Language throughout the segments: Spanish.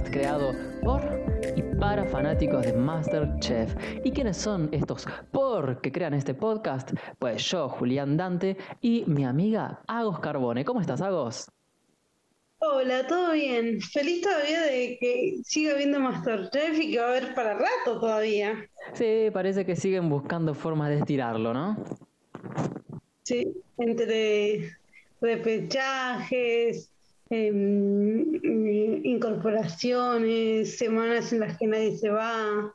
podcast creado por y para fanáticos de Masterchef. ¿Y quiénes son estos por que crean este podcast? Pues yo, Julián Dante, y mi amiga Agos Carbone. ¿Cómo estás, Agos? Hola, ¿todo bien? Feliz todavía de que siga viendo Masterchef y que va a haber para rato todavía. Sí, parece que siguen buscando formas de estirarlo, ¿no? Sí, entre repechajes, em, incorporaciones, semanas en las que nadie se va.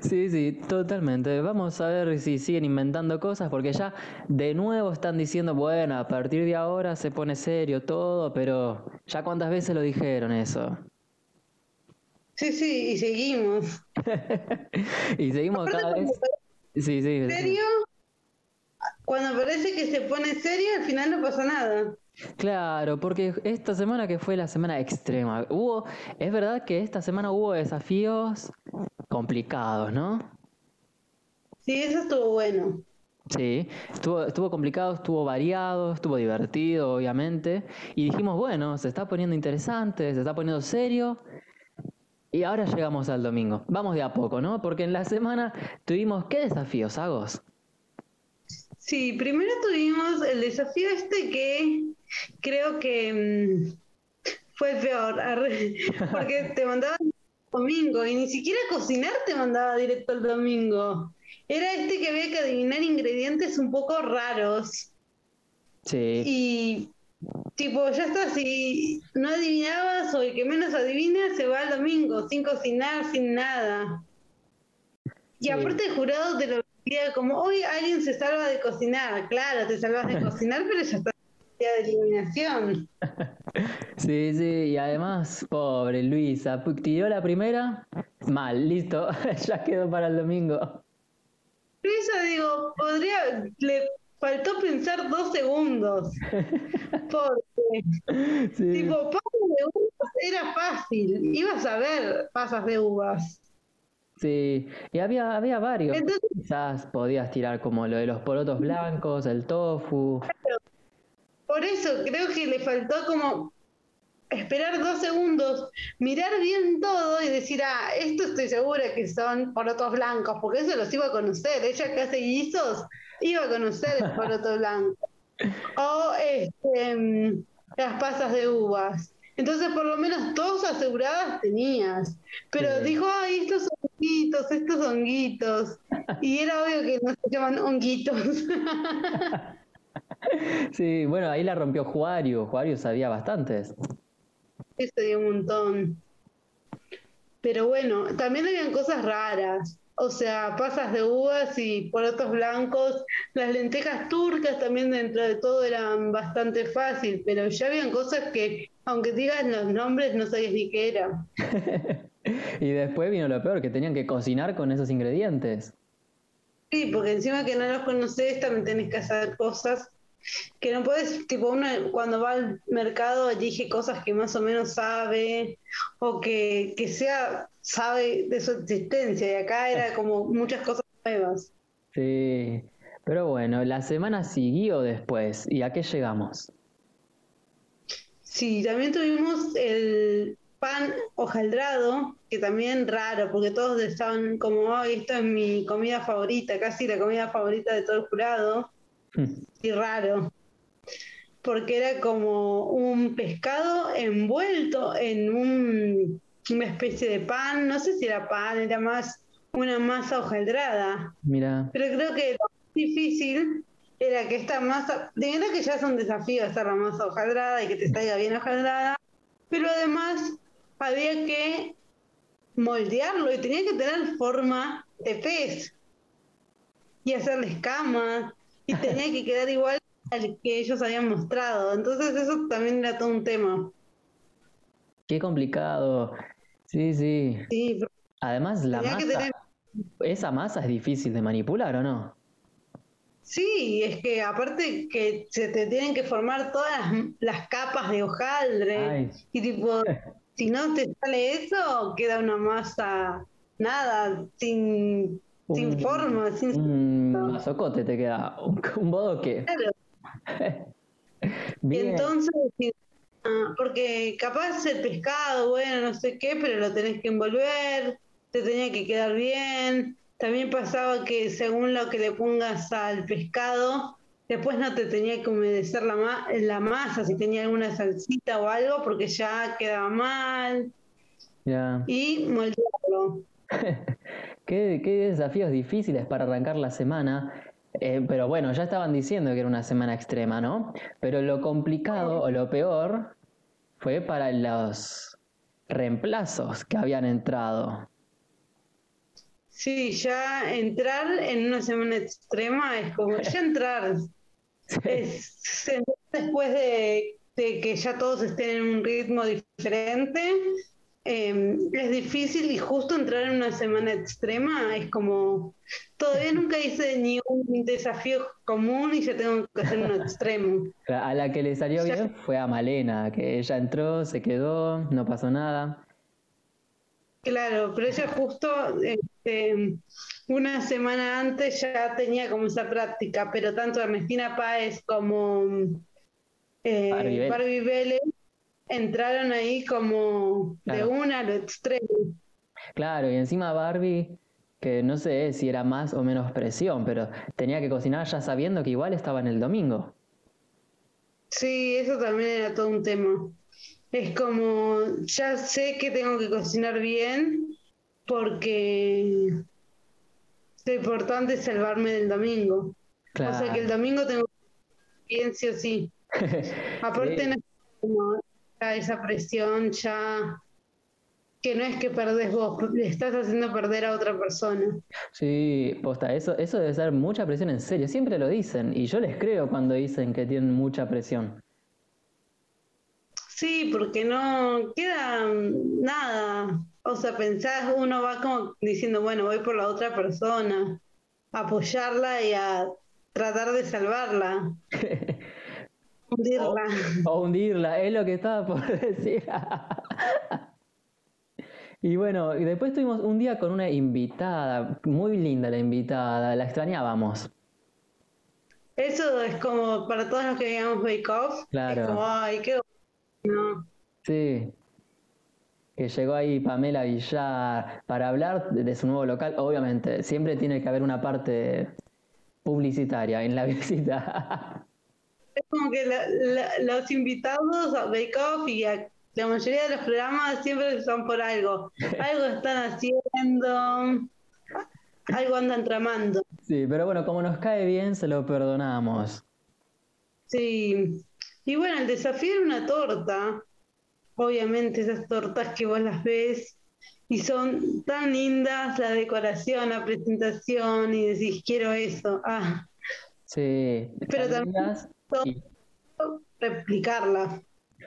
Sí, sí, totalmente. Vamos a ver si siguen inventando cosas, porque ya de nuevo están diciendo, bueno, a partir de ahora se pone serio todo, pero ya cuántas veces lo dijeron eso. Sí, sí, y seguimos. y seguimos cada vez. Sí, sí. ¿En serio? Cuando parece que se pone serio, al final no pasa nada. Claro, porque esta semana que fue la semana extrema, hubo, es verdad que esta semana hubo desafíos complicados, ¿no? Sí, eso estuvo bueno. Sí, estuvo, estuvo complicado, estuvo variado, estuvo divertido, obviamente. Y dijimos, bueno, se está poniendo interesante, se está poniendo serio. Y ahora llegamos al domingo. Vamos de a poco, ¿no? Porque en la semana tuvimos, ¿qué desafíos, Agos? Sí, primero tuvimos el desafío este que creo que mm, fue el peor, porque te mandaban domingo y ni siquiera cocinar te mandaba directo el domingo. Era este que había que adivinar ingredientes un poco raros. Sí. Y tipo, ya está, si no adivinabas o el que menos adivina se va el domingo, sin cocinar, sin nada. Y aparte el jurado te lo decía como, hoy alguien se salva de cocinar. Claro, te salvas de cocinar, pero ya está de eliminación. Sí, sí, y además, pobre Luisa, tiró la primera, mal, listo, ya quedó para el domingo. Luisa, digo, podría, le faltó pensar dos segundos. Porque, tipo, pasas de uvas era fácil, ibas a ver pasas de uvas. Sí, y había, había varios. Quizás podías tirar como lo de los porotos blancos, el tofu. Por eso creo que le faltó como esperar dos segundos, mirar bien todo y decir, ah, esto estoy segura que son porotos blancos, porque eso los iba a conocer. Ella que hace guisos iba a conocer el poroto blanco. O este, mm, las pasas de uvas. Entonces, por lo menos dos aseguradas tenías. Pero dijo, ay, estos honguitos, estos honguitos. Y era obvio que no se llaman honguitos. Sí, bueno, ahí la rompió Juario. Juario sabía bastantes. Sí, sabía un montón. Pero bueno, también habían cosas raras. O sea, pasas de uvas y porotos blancos. Las lentejas turcas también dentro de todo eran bastante fácil, pero ya habían cosas que, aunque digan los nombres, no sabías ni qué era. y después vino lo peor, que tenían que cocinar con esos ingredientes. Sí, porque encima que no los conoces, también tenés que hacer cosas que no puedes, tipo, uno cuando va al mercado elige cosas que más o menos sabe o que, que sea, sabe de su existencia. Y acá era como muchas cosas nuevas. Sí, pero bueno, la semana siguió después. ¿Y a qué llegamos? Sí, también tuvimos el pan hojaldrado, que también raro, porque todos estaban como, ay, esto es mi comida favorita, casi la comida favorita de todo el jurado. Y raro, porque era como un pescado envuelto en un, una especie de pan, no sé si era pan, era más una masa hojaldrada. Mira. Pero creo que lo difícil era que esta masa, verdad que ya es un desafío hacer la masa hojaldrada y que te salga bien hojaldrada, pero además había que moldearlo y tenía que tener forma de pez y hacerle escamas y tenía que quedar igual al que ellos habían mostrado. Entonces eso también era todo un tema. Qué complicado. Sí, sí. Sí. Además, la masa, esa masa es difícil de manipular, ¿o no? Sí, es que aparte que se te tienen que formar todas las, capas de hojaldre y tipo, si no te sale eso, queda una masa nada, sin sin forma, sin... Un mazocote te queda, un, bodoque. Claro. Entonces, porque capaz el pescado, bueno, no sé qué, pero lo tenés que envolver, te tenía que quedar bien. También pasaba que según lo que le pongas al pescado, después no te tenía que humedecer la, la masa, si tenía alguna salsita o algo, porque ya quedaba mal. Y moldearlo. qué, qué desafíos difíciles para arrancar la semana. Eh, pero bueno, ya estaban diciendo que era una semana extrema, ¿no? Pero lo complicado o lo peor fue para los reemplazos que habían entrado. Sí, ya entrar en una semana extrema es como ya entrar. Es, después de, de, que ya todos estén en un ritmo diferente, eh, es difícil y justo entrar en una semana extrema es como, todavía nunca hice ni un desafío común y ya tengo que hacer un extremo. A la que le salió bien fue a Malena, que ella entró, se quedó, no pasó nada. Claro, pero ella justo este, una semana antes ya tenía como esa práctica, pero tanto Ernestina Páez como eh, Barbie Vélez entraron ahí como de una a lo extremo. Claro, y encima Barbie, que no sé si era más o menos presión, pero tenía que cocinar ya sabiendo que igual estaba en el domingo. Sí, eso también era todo un tema. Es como, ya sé que tengo que cocinar bien porque lo importante es salvarme del domingo. O sea que el domingo tengo que bien sí o sí. Aparte no es como esa presión ya que no es que perdés vos, le estás haciendo perder a otra persona. Sí, posta, eso, eso debe ser mucha presión en serio, siempre lo dicen, y yo les creo cuando dicen que tienen mucha presión. Sí, porque no queda nada. O sea, pensás, uno va como diciendo, bueno, voy por la otra persona, apoyarla y a tratar de salvarla. Hundirla. O, hundirla, es lo que estaba por decir. y bueno, y después tuvimos un día con una invitada, muy linda la invitada, la extrañábamos. Eso es como para todos los que veíamos Bake Off. Claro. Es como, ay, qué bueno. Sí. Que llegó ahí Pamela Villar para hablar de su nuevo local. Obviamente, siempre tiene que haber una parte publicitaria en la visita. Es como que los invitados a Bake Off y a la mayoría de los programas siempre son por algo. Algo están haciendo, algo andan tramando. Sí, pero bueno, como nos cae bien, se lo perdonamos. Sí. Y bueno, el desafío era una torta. Obviamente esas tortas que vos las ves y son tan lindas, la decoración, la presentación, y decís, quiero eso. Ah. Sí. Pero también replicarla.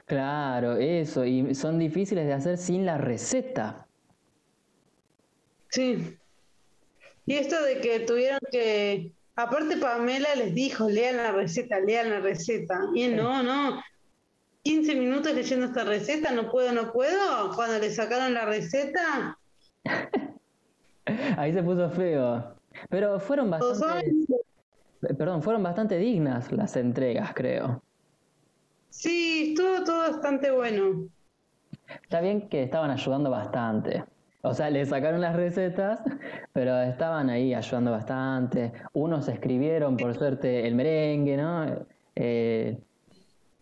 Claro, eso, y son difíciles de hacer sin la receta. Sí. Y esto de que tuvieron que, aparte Pamela les dijo, lean la receta, lean la receta. Y no, no, 15 minutos leyendo esta receta, no puedo, no puedo. Cuando le sacaron la receta. Ahí se puso feo. Pero fueron bastante. Perdón, fueron bastante dignas las entregas, creo. Sí, estuvo todo bastante bueno. Está bien que estaban ayudando bastante. O sea, le sacaron las recetas, pero estaban ahí ayudando bastante. Unos escribieron, por suerte, el merengue, ¿no? Eh,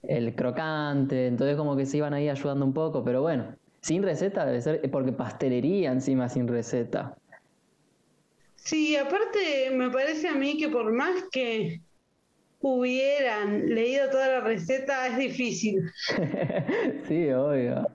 el crocante, entonces como que se iban ahí ayudando un poco, pero bueno, sin receta debe ser, porque pastelería encima sin receta. Sí, aparte me parece a mí que por más que hubieran leído toda la receta es difícil. sí, obvio.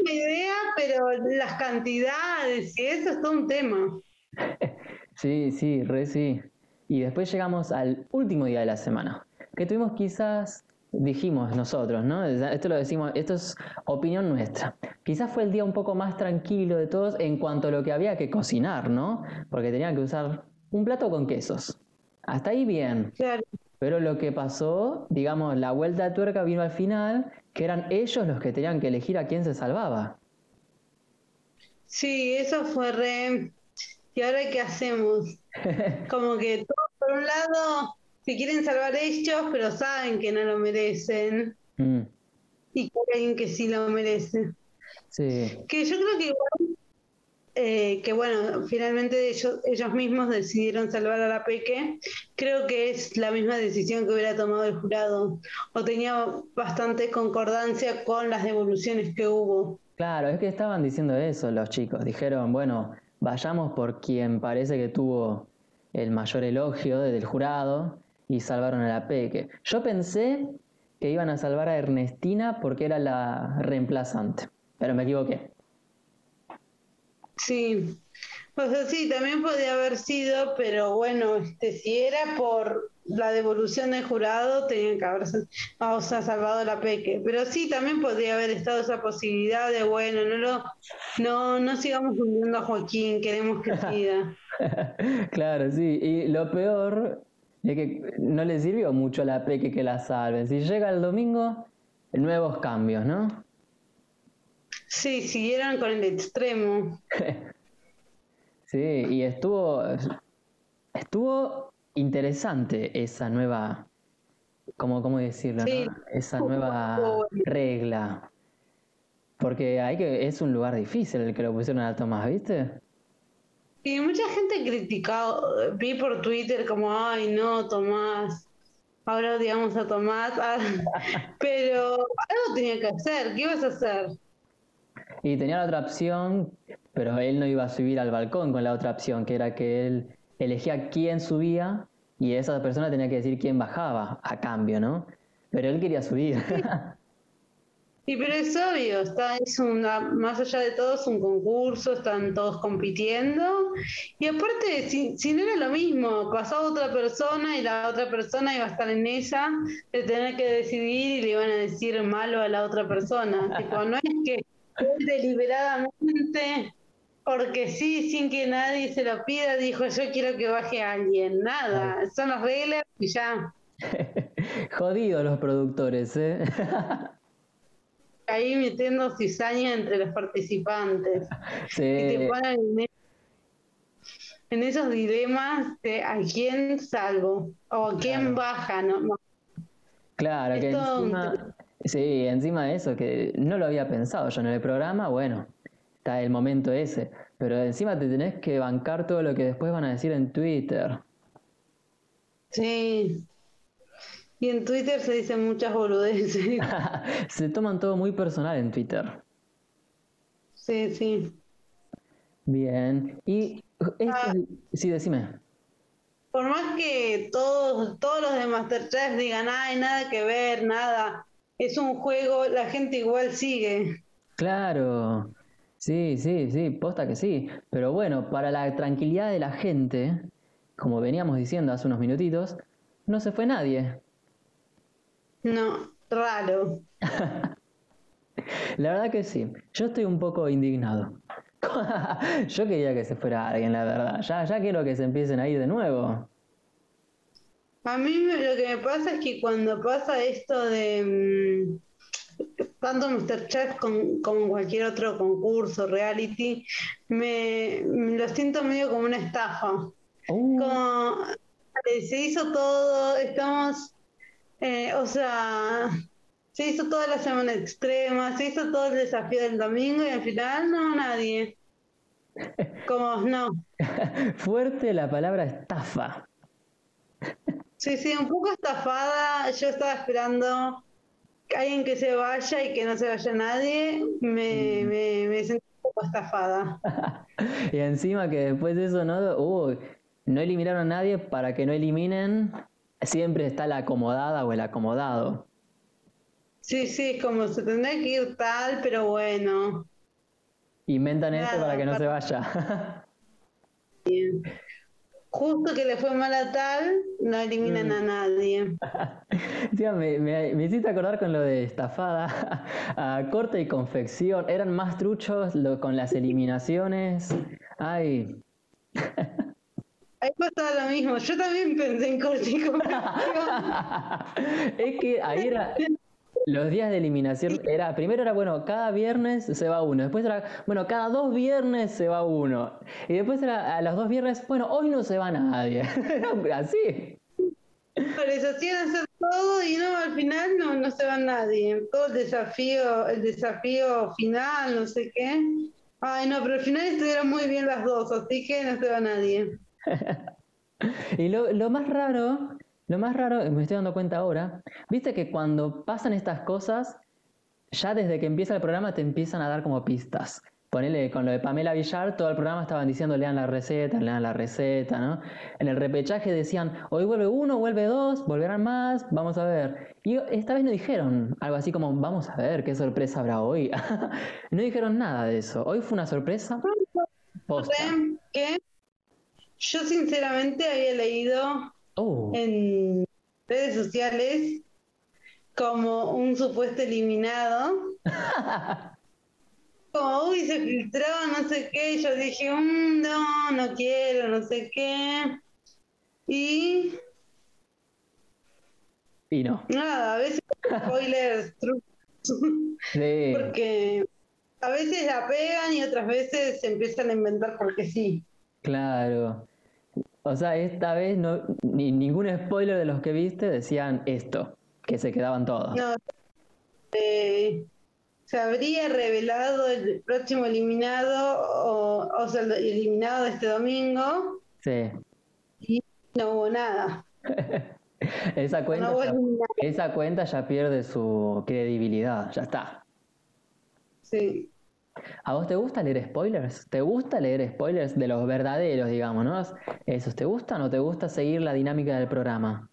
una idea, pero las cantidades y eso es todo un tema. sí, sí, re sí. Y después llegamos al último día de la semana, que tuvimos quizás, dijimos nosotros, ¿no? Esto lo decimos, esto es opinión nuestra. Quizás fue el día un poco más tranquilo de todos en cuanto a lo que había que cocinar, ¿no? Porque tenían que usar un plato con quesos. Hasta ahí bien. Claro. Pero lo que pasó, digamos, la vuelta de tuerca vino al final, que eran ellos los que tenían que elegir a quién se salvaba. Sí, eso fue re... ¿Y ahora qué hacemos? Como que todo por un lado se quieren salvar ellos, pero saben que no lo merecen. Mm. y que hay alguien que sí lo merece. Sí. Que yo creo que igual, eh, que bueno, finalmente ellos, ellos mismos decidieron salvar a la Peque, creo que es la misma decisión que hubiera tomado el jurado, o tenía bastante concordancia con las devoluciones que hubo. Claro, es que estaban diciendo eso los chicos. Dijeron, bueno, vayamos por quien parece que tuvo el mayor elogio del jurado y salvaron a la Peque. Yo pensé que iban a salvar a Ernestina porque era la reemplazante, pero me equivoqué. Sí, sea, sí, también podía haber sido, pero bueno, este, si era por la devolución del jurado, tenían que haber o sea, salvado la peque. Pero sí, también podría haber estado esa posibilidad de, bueno, no lo, no, no sigamos hundiendo a Joaquín, queremos que siga. claro, sí, y lo peor es que no le sirvió mucho a la peque que la salven. Si llega el domingo, nuevos cambios, ¿no? Sí, siguieron con el extremo. sí, y estuvo, estuvo interesante esa nueva, ¿cómo, cómo decirlo? Esa nueva regla. Porque hay que, es un lugar difícil el que lo pusieron a Tomás, ¿viste? Y mucha gente criticado, vi por Twitter como, ay no, Tomás, ahora odiamos a Tomás, ah, pero algo tenía que hacer, ¿qué ibas a hacer? Y tenía la otra opción, pero él no iba a subir al balcón con la otra opción, que era que él elegía quién subía y esa persona tenía que decir quién bajaba a cambio, ¿no? Pero él quería subir. Sí, pero es obvio, está, es una, más allá de todo es un concurso, están todos compitiendo. Y aparte, si, si, no era lo mismo, pasaba otra persona y la otra persona iba a estar en esa, de tener que decidir y le iban a decir malo a la otra persona. tipo, no es que deliberadamente, porque sí, sin que nadie se lo pida, dijo yo quiero que baje a alguien. Nada, son las reglas y ya. Jodidos los productores, ¿eh? Ahí metiendo cizaña entre los participantes. Sí. Y te ponen en, esos dilemas de a quién salvo o a quién baja, ¿no? Claro, que encima, Sí, encima de eso, que no lo había pensado yo en el programa, bueno, está el momento ese, pero encima te tenés que bancar todo lo que después van a decir en Twitter. Sí. Y en Twitter se dicen muchas boludeces. se toman todo muy personal en Twitter. Sí, sí. Bien. Y ah. sí, decime. Por más que todos, todos los de Masterchef digan, ay, nada que ver, nada, es un juego, la gente igual sigue. Claro, sí, sí, sí, posta que sí. Pero bueno, para la tranquilidad de la gente, como veníamos diciendo hace unos minutitos, no se fue nadie. No, raro. la verdad que sí, yo estoy un poco indignado. yo quería que se fuera alguien, la verdad. Ya, ya quiero que se empiecen a ir de nuevo. A mí lo que me pasa es que cuando pasa esto de mm, tanto Mr. Chef como cualquier otro concurso, reality, me, lo siento medio como una estafa. Uh. Como se hizo todo, estamos, eh, o sea, se hizo toda la semana extrema, se hizo todo el desafío del domingo y al final no, nadie. Como no. Fuerte la palabra estafa. Sí, sí, un poco estafada. Yo estaba esperando que alguien que se vaya y que no se vaya nadie. Me, mm. me, me sentí un poco estafada. y encima que después de eso, ¿no? No eliminaron a nadie para que no eliminen. Siempre está la acomodada o el acomodado. Sí, sí, como se tendría que ir tal, pero bueno. Inventan esto para que no se vaya. Bien justo que le fue mal a tal, no eliminan mm. a nadie. me, me, hiciste acordar con lo de estafada, a corte y confección, eran más truchos con las eliminaciones. Ay. Ahí pasa lo mismo, yo también pensé en corte y confección. es que ahí era, los días de eliminación era, primero era, bueno, cada viernes se va uno, después era, bueno, cada dos viernes se va uno, y después era, a los dos viernes, bueno, hoy no se va nadie, así. Pero eso hacían hacer todo y no, al final no, no se va nadie. Todo el desafío, el desafío final, no sé qué. Ay, no, pero al final estuvieron muy bien las dos, así que no se va nadie. y lo, lo más raro, lo más raro, me estoy dando cuenta ahora, viste que cuando pasan estas cosas, ya desde que empieza el programa te empiezan a dar como pistas. Ponele con lo de Pamela Villar, todo el programa estaban diciendo lean la receta, lean la receta, ¿no? En el repechaje decían, hoy vuelve uno, vuelve dos, volverán más, vamos a ver. Y esta vez no dijeron algo así como, vamos a ver qué sorpresa habrá hoy. no dijeron nada de eso. Hoy fue una sorpresa. Que yo sinceramente había leído oh. en redes sociales como un supuesto eliminado. como, uy, se filtró, no sé qué, y yo dije, mm, no, no quiero, no sé qué. Y... Y no. Nada, a veces spoilers, sí. porque a veces la pegan y otras veces se empiezan a inventar porque sí. Claro. O sea, esta vez no, ni ningún spoiler de los que viste decían esto, que se quedaban todos. No. Eh, se habría revelado el próximo eliminado, o, sea, el eliminado de este domingo. Sí. Y no hubo nada. esa, cuenta ya, esa cuenta ya pierde su credibilidad, ya está. Sí. ¿A vos te gusta leer spoilers? ¿Te gusta leer spoilers de los verdaderos, digamos, no? ¿Esos te gustan o te gusta seguir la dinámica del programa?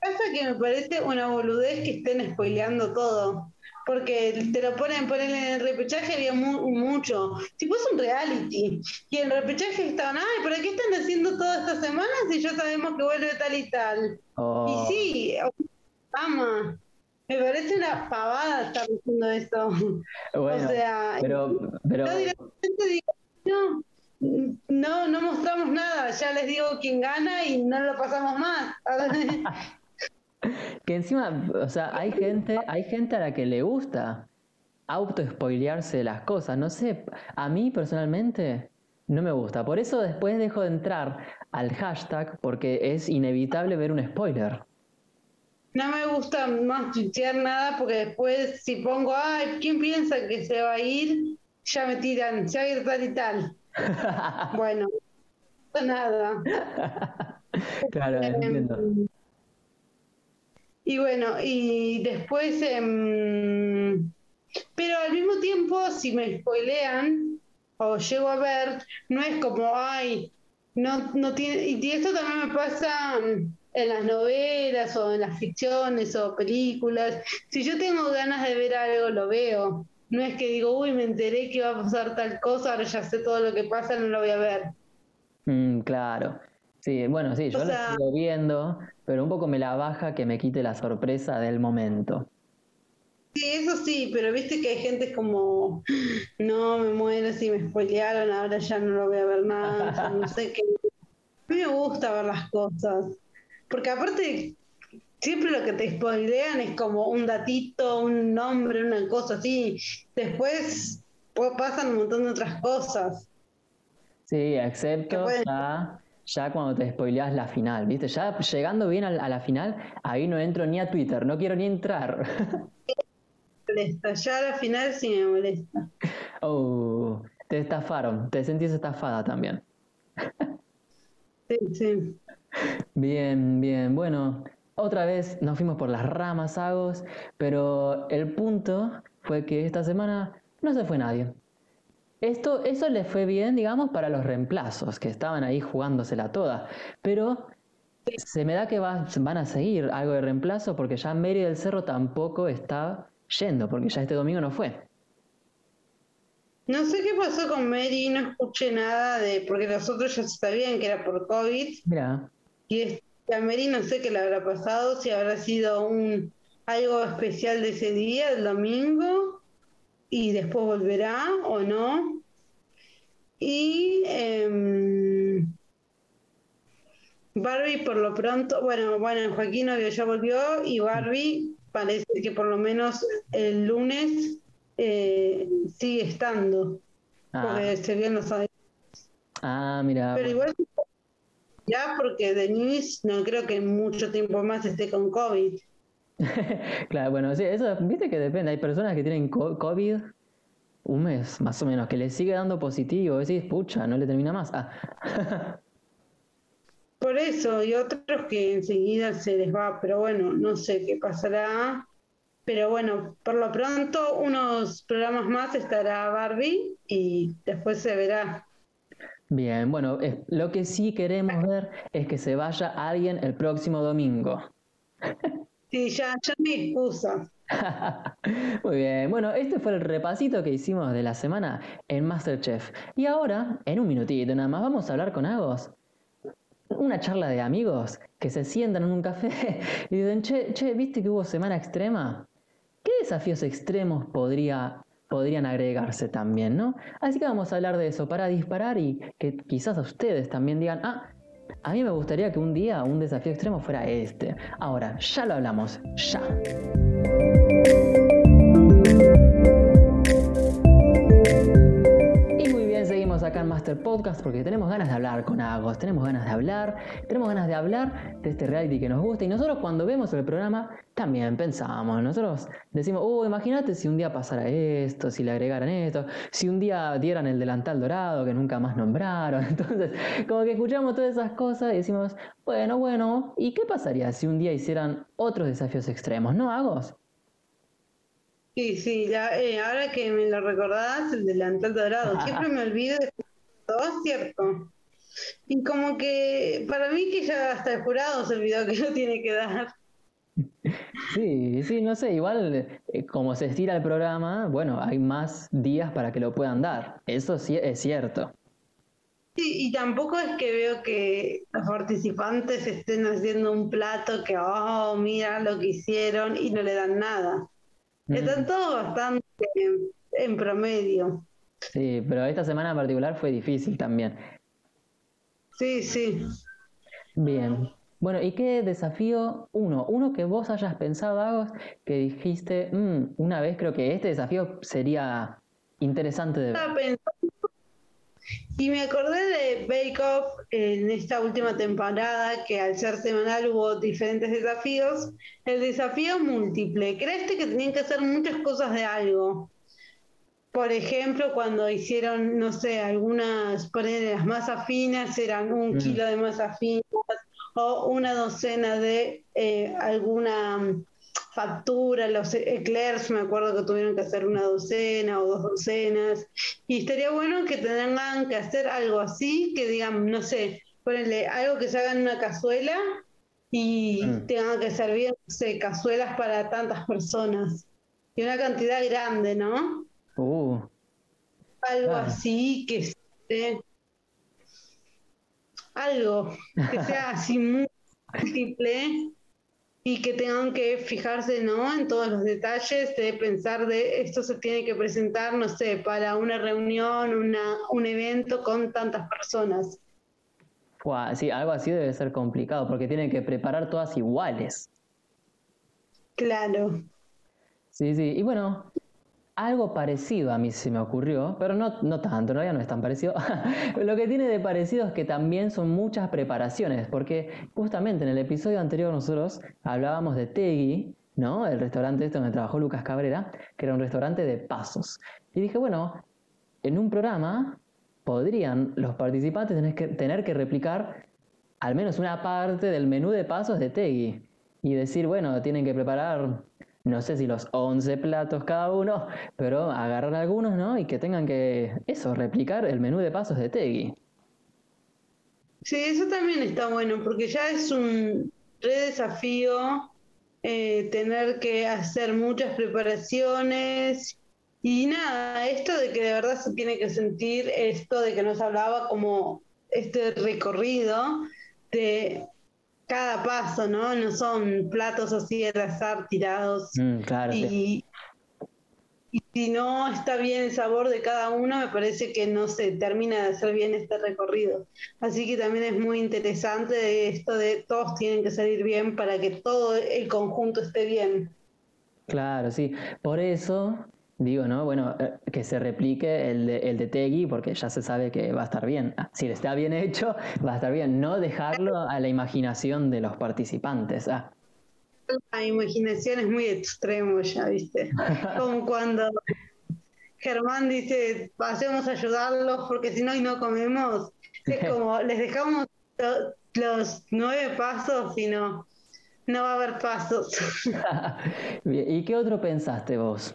Pasa que me parece una boludez que estén spoileando todo porque te lo ponen, ponen en el repechaje había mucho. Si fuese un reality y en el repechaje estaban, ay, ¿pero qué están haciendo todas estas semanas si ya sabemos que vuelve tal y tal? Oh. Y sí, ama. Me parece una pavada estar diciendo eso. Bueno, o sea, pero, pero... no, no, no mostramos nada, ya les digo quién gana y no lo pasamos más. que encima, o sea, hay gente, hay gente a la que le gusta auto-spoilearse las cosas. No sé, a mí personalmente no me gusta. Por eso después dejo de entrar al hashtag porque es inevitable ver un spoiler. No me gusta más tuitear nada porque después si pongo, ay, ¿quién piensa que se va a ir? Ya me tiran, se va a ir tal y tal. bueno, nada. claro, entiendo. Y bueno, y después, em, pero al mismo tiempo, si me spoilean o llego a ver, no es como, ay, no, no tiene, y esto también me pasa en las novelas o en las ficciones o películas. Si yo tengo ganas de ver algo, lo veo. No es que digo, uy, me enteré que va a pasar tal cosa, ahora ya sé todo lo que pasa, no lo voy a ver. Mm, claro. Sí, bueno, sí, yo lo sigo viendo, pero un poco me la baja que me quite la sorpresa del momento. Sí, eso sí, pero viste que hay gente como, no, me muero si me spoilearon, ahora ya no lo voy a ver nada, no sé qué. A mí me gusta ver las cosas, porque aparte, siempre lo que te spoilean es como un datito, un nombre, una cosa así. Después pasan un montón de otras cosas. Sí, excepto ya cuando te spoileas la final, ¿viste? Ya llegando bien a, la final, ahí no entro ni a Twitter, no quiero ni entrar. molesta, ya a la final sí me molesta. Oh, te estafaron, te sentís estafada también. Sí, sí. Bien, bien, bueno, otra vez nos fuimos por las ramas, Agos, pero el punto fue que esta semana no se fue nadie. Esto, eso le fue bien, digamos, para los reemplazos, que estaban ahí jugándosela toda. Pero se me da que van a seguir algo de reemplazo porque ya Mary del Cerro tampoco está yendo, porque ya este domingo no fue. No sé qué pasó con Mary, no escuché nada de, porque los otros ya sabían que era por COVID. Mira. Y a Mary no sé qué le habrá pasado, si habrá sido un algo especial de ese día, el domingo, y después volverá o no. Y em, Barbie por lo pronto, bueno, bueno, Joaquín Novio ya volvió y Barbie parece que por lo menos el lunes eh, sigue estando. Ah. Porque se vio en los Ah, mira. Pero igual ya porque Denise no creo que mucho tiempo más esté con COVID. claro, bueno, sí, eso, viste que depende. Hay personas que tienen COVID un mes, más o menos, que le sigue dando positivo. Decís, pucha, no le termina más. Ah. Por eso, y otros que enseguida se les va, pero bueno, no sé qué pasará. Pero bueno, por lo pronto, unos programas más estará Barbie y después se verá. Bien, bueno, lo que sí queremos ver es que se vaya alguien el próximo domingo. Sí, ya, ya me excusa. Muy bien, bueno, este fue el repasito que hicimos de la semana en Masterchef. Y ahora, en un minutito nada más, vamos a hablar con Agos. Una charla de amigos que se sientan en un café y dicen, che, che, ¿viste que hubo semana extrema? ¿Qué desafíos extremos podría, podrían agregarse también, no? Así que vamos a hablar de eso para disparar y que quizás ustedes también digan, ah, a mí me gustaría que un día un desafío extremo fuera este. Ahora, ya lo hablamos, ya. Podcast porque tenemos ganas de hablar con Agos, tenemos ganas de hablar, tenemos ganas de hablar de este reality que nos gusta y nosotros cuando vemos el programa también pensamos, nosotros decimos, oh, imagínate si un día pasara esto, si le agregaran esto, si un día dieran el delantal dorado que nunca más nombraron, entonces como que escuchamos todas esas cosas y decimos, bueno, bueno, ¿y qué pasaría si un día hicieran otros desafíos extremos, no Agos? Sí, sí, eh, ahora que me lo recordás, el delantal dorado, siempre me olvido de cierto. Y como que para mí que ya hasta el jurado se olvidó que lo tiene que dar. Sí, sí, no sé, igual eh, como se estira el programa, bueno, hay más días para que lo puedan dar, eso sí es cierto. Sí, y tampoco es que veo que los participantes estén haciendo un plato que, oh, mira lo que hicieron y no le dan nada. Están todos bastante en, promedio. Sí, pero esta semana en particular fue difícil también. Sí, sí. Bien. Bueno, ¿y qué desafío? Uno, uno que vos hayas pensado, Agos, que dijiste, mm, una vez creo que este desafío sería interesante de ver. Y me acordé de Bake Off en esta última temporada, que al ser semanal hubo diferentes desafíos. El desafío múltiple. ¿Crees que tenían que hacer muchas cosas de algo? Por ejemplo, cuando hicieron, no sé, algunas, poner las masas finas, eran un mm. kilo de masas finas o una docena de eh, alguna factura, los eclairs, me acuerdo que tuvieron que hacer una docena o dos docenas, y estaría bueno que tengan que hacer algo así, que digan, no sé, ponerle algo que se haga en una cazuela y mm. tengan que servir, no sé, cazuelas para tantas personas, y una cantidad grande, ¿no? Uh. algo así que esté algo que sea así muy simple y que tengan que fijarse ¿no? en todos los detalles de pensar de esto se tiene que presentar, no sé, para una reunión, una, un evento con tantas personas. sí, algo así debe ser complicado porque tienen que preparar todas iguales. Claro. Sí, sí. Y bueno, algo parecido a mí se me ocurrió, pero no, no tanto, no, ya no es tan parecido. Lo que tiene de parecido es que también son muchas preparaciones, porque justamente en el episodio anterior nosotros hablábamos de Tegui, ¿no? El restaurante este donde trabajó Lucas Cabrera, que era un restaurante de pasos. Y dije, bueno, en un programa podrían los participantes tener que, tener que replicar al menos una parte del menú de pasos de Tegui y decir, bueno, tienen que preparar no sé si los 11 platos cada uno, pero agarrar algunos, ¿no? Y que tengan que, eso, replicar el menú de pasos de Tegui. Sí, eso también está bueno, porque ya es un re desafío eh, tener que hacer muchas preparaciones y nada, esto de que de verdad se tiene que sentir esto de que nos hablaba como este recorrido de cada paso, ¿no? No son platos así al azar tirados. Mm, y, y, si no está bien el sabor de cada uno, me parece que no se termina de hacer bien este recorrido. Así que también es muy interesante esto de todos tienen que salir bien para que todo el conjunto esté bien. Claro, sí. Por eso Digo, ¿no? Bueno, eh, que se replique el de, el de Tegui porque ya se sabe que va a estar bien. Ah, Si está bien hecho, va a estar bien. No dejarlo a la imaginación de los participantes. Ah, La imaginación es muy extremo ya, ¿viste? Como cuando Germán dice, pasemos a ayudarlos porque si no y no comemos. Es como, les dejamos lo- los nueve pasos y no, no va a haber pasos. ¿Y qué otro pensaste vos?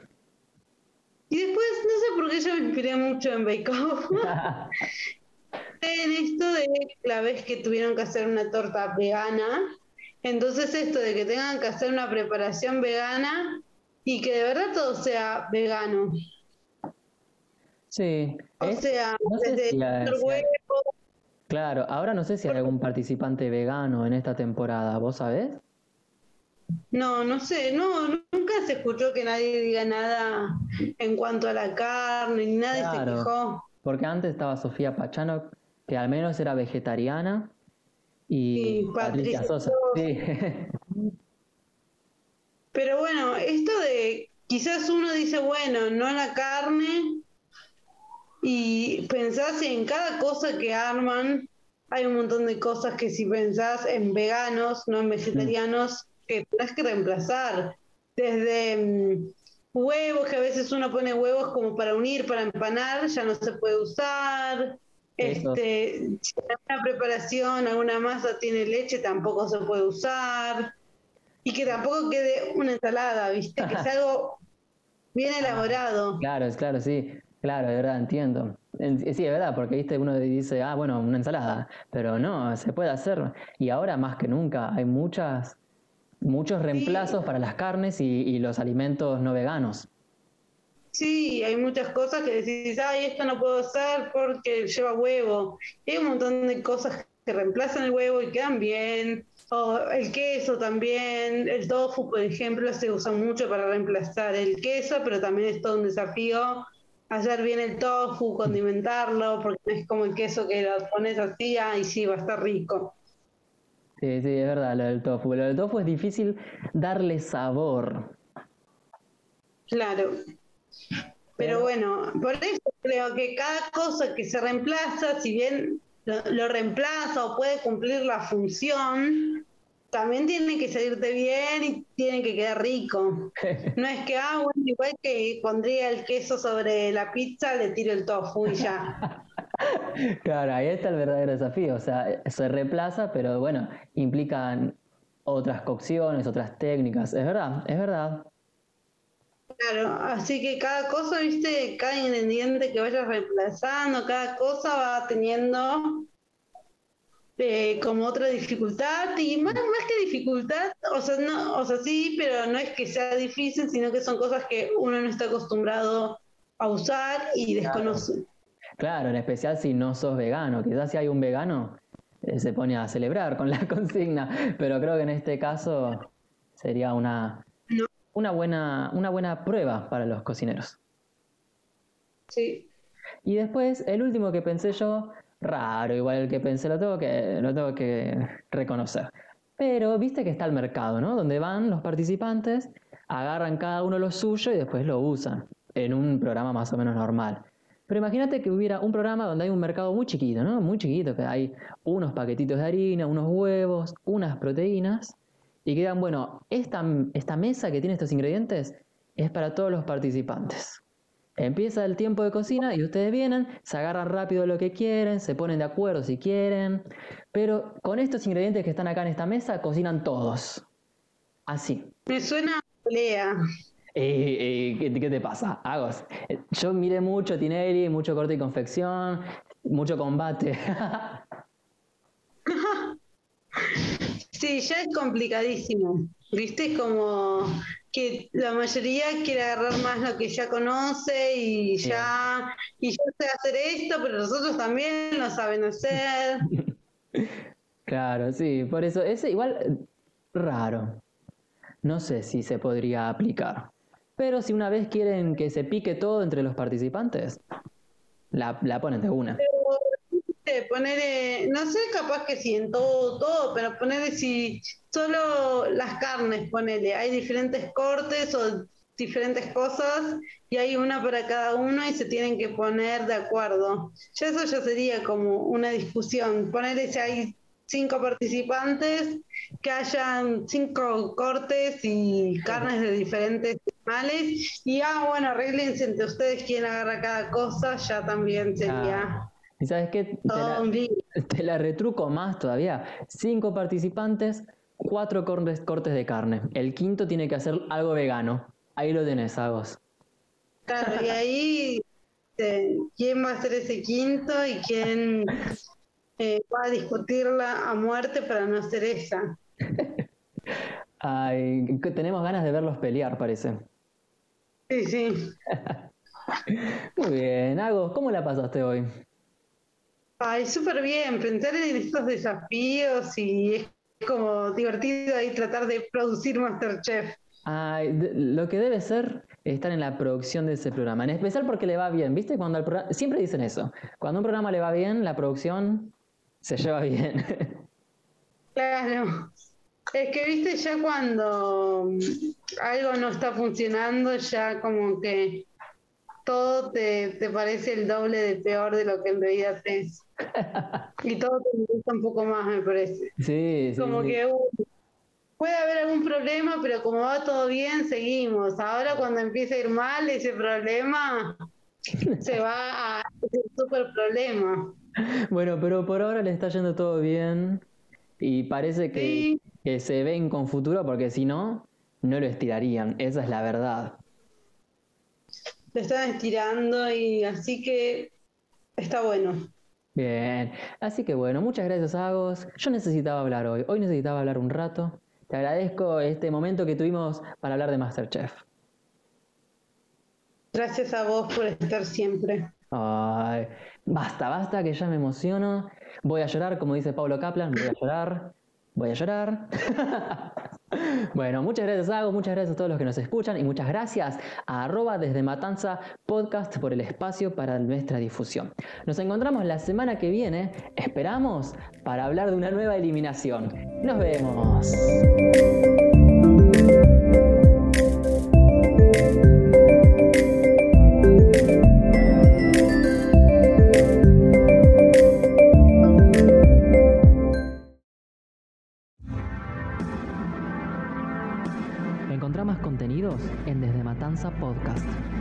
Y después, no sé por qué yo me inspiré mucho en Bake Off. en esto de la vez que tuvieron que hacer una torta vegana. Entonces esto de que tengan que hacer una preparación vegana y que de verdad todo sea vegano. Sí, O es- sea, no desde si hay- el huevo, claro, ahora no sé si hay algún participante vegano en esta temporada, ¿vos sabés? No, no sé, no, nunca se escuchó que nadie diga nada en cuanto a la carne, ni nadie Claro. se quejó. Porque antes estaba Sofía Pachano, que al menos era vegetariana, y Y Patricia. Sosa. Sí. Pero bueno, esto de quizás uno dice, bueno, no la carne, y pensás en cada cosa que arman, hay un montón de cosas que si pensás en veganos, no en vegetarianos, que tenés que reemplazar. Desde mm, huevos, que a veces uno pone huevos como para unir, para empanar, ya no se puede usar. Este, si alguna preparación, alguna masa tiene leche, tampoco se puede usar. Y que tampoco quede una ensalada, ¿viste? Que es algo bien elaborado. Claro, es claro, sí. Claro, de verdad, entiendo. En- Sí, es verdad, porque viste, uno dice, ah, bueno, una ensalada, pero no, se puede hacer. Y ahora más que nunca hay muchas, muchos reemplazos para las carnes y, y los alimentos no veganos. Sí, hay muchas cosas que decís, ay, esto no puedo hacer porque lleva huevo. Y hay un montón de cosas que reemplazan el huevo y quedan bien. O el queso también, el tofu, por ejemplo, se usa mucho para reemplazar el queso, pero también es todo un desafío hacer bien el tofu, condimentarlo, porque no es como el queso que lo pones así, y sí, va a estar rico. Sí, sí, es verdad, lo del tofu. Lo del tofu es difícil darle sabor. Claro. Pero- bueno, por eso creo que cada cosa que se reemplaza, si bien lo, lo reemplaza o puede cumplir la función, también tiene que salirte bien y tiene que quedar rico. No es que, ah, bueno, igual que pondría el queso sobre la pizza, le tiro el tofu y ya. Claro, ahí está el verdadero desafío. O sea, se reemplaza, pero bueno, implican otras cocciones, otras técnicas. Es verdad, es verdad. Claro, así que cada cosa, viste, cada ingrediente que vayas reemplazando, cada cosa va teniendo eh, como otra dificultad y más, más que dificultad, o sea, no, o sea, sí, pero no es que sea difícil, sino que son cosas que uno no está acostumbrado a usar y desconoce. Claro, en especial si no sos vegano. Quizás si hay un vegano, eh, se pone a celebrar con la consigna. Pero creo que en este caso sería una, No. una, buena, una buena prueba para los cocineros. Sí. Y después, el último que pensé yo, raro, igual el que pensé lo tengo que, lo tengo que reconocer. Pero viste que está el mercado, ¿no? Donde van los participantes, agarran cada uno lo suyo y después lo usan en un programa más o menos normal. Pero imagínate que hubiera un programa donde hay un mercado muy chiquito, ¿no? Muy chiquito, que hay unos paquetitos de harina, unos huevos, unas proteínas, y que bueno, esta, esta mesa que tiene estos ingredientes es para todos los participantes. Empieza el tiempo de cocina y ustedes vienen, se agarran rápido lo que quieren, se ponen de acuerdo si quieren, pero con estos ingredientes que están acá en esta mesa cocinan todos. Así. Me suena a pelea. Eh, eh, ¿qué, te pasa? Agos. Eh, Yo miré mucho Tinelli, mucho corte y confección, mucho combate. Sí, ya es complicadísimo. ¿Viste? Es como que la mayoría quiere agarrar más lo que ya conoce y ya, y yo sé hacer esto, pero los otros también lo saben hacer. Claro, sí, por eso es igual raro. No sé si se podría aplicar. Pero si una vez quieren que se pique todo entre los participantes, la, la ponen de una. Eh, Poner, no sé, capaz que sí, en todo, todo, pero ponerle si solo las carnes, ponele, hay diferentes cortes o diferentes cosas y hay una para cada uno y se tienen que poner de acuerdo. Ya eso ya sería como una discusión. Poner si hay cinco participantes, que hayan cinco cortes y carnes de diferentes animales y ah bueno arreglense entre ustedes quién agarra cada cosa, ya también sería. Ah, ¿Y sabes qué? Te la, te la retruco más todavía. Cinco participantes, cuatro cortes, cortes de carne. El quinto tiene que hacer algo vegano. Ahí lo tenés, Agos. Claro, y ahí eh, quién va a ser ese quinto y quién eh, va a discutirla a muerte para no ser esa. Ay, tenemos ganas de verlos pelear, parece. Sí, sí. Muy bien, Agos, ¿cómo la pasaste hoy? Ay, súper bien, pensar en estos desafíos y es como divertido ahí tratar de producir Masterchef. Ay, lo que debe ser estar en la producción de ese programa, en especial porque le va bien, ¿viste? Cuando el programa, siempre dicen eso, cuando un programa le va bien, la producción se lleva bien. Claro. Es que, viste, ya cuando algo no está funcionando, ya como que todo te, te parece el doble de peor de lo que en realidad es. y todo te gusta un poco más, me parece. Sí, sí. Como que uh, puede haber algún problema, pero como va todo bien, seguimos. Ahora cuando empieza a ir mal ese problema, se va a ese super problema. Bueno, pero por ahora le está yendo todo bien y parece que, que se ven con futuro porque si no, no lo estirarían. Esa es la verdad. Lo están estirando y así que está bueno. Bien, así que bueno, muchas gracias Agos. Yo necesitaba hablar hoy, hoy necesitaba hablar un rato. Te agradezco este momento que tuvimos para hablar de Masterchef. Gracias a vos por estar siempre. Ay, basta, basta, que ya me emociono. Voy a llorar, como dice Pablo Kaplan, voy a llorar, voy a llorar. bueno, muchas gracias Agos, muchas gracias a todos los que nos escuchan y muchas gracias a arroba desde Matanza Podcast por el espacio para nuestra difusión. Nos encontramos la semana que viene, esperamos, para hablar de una nueva eliminación. Nos vemos. Matanza Podcast.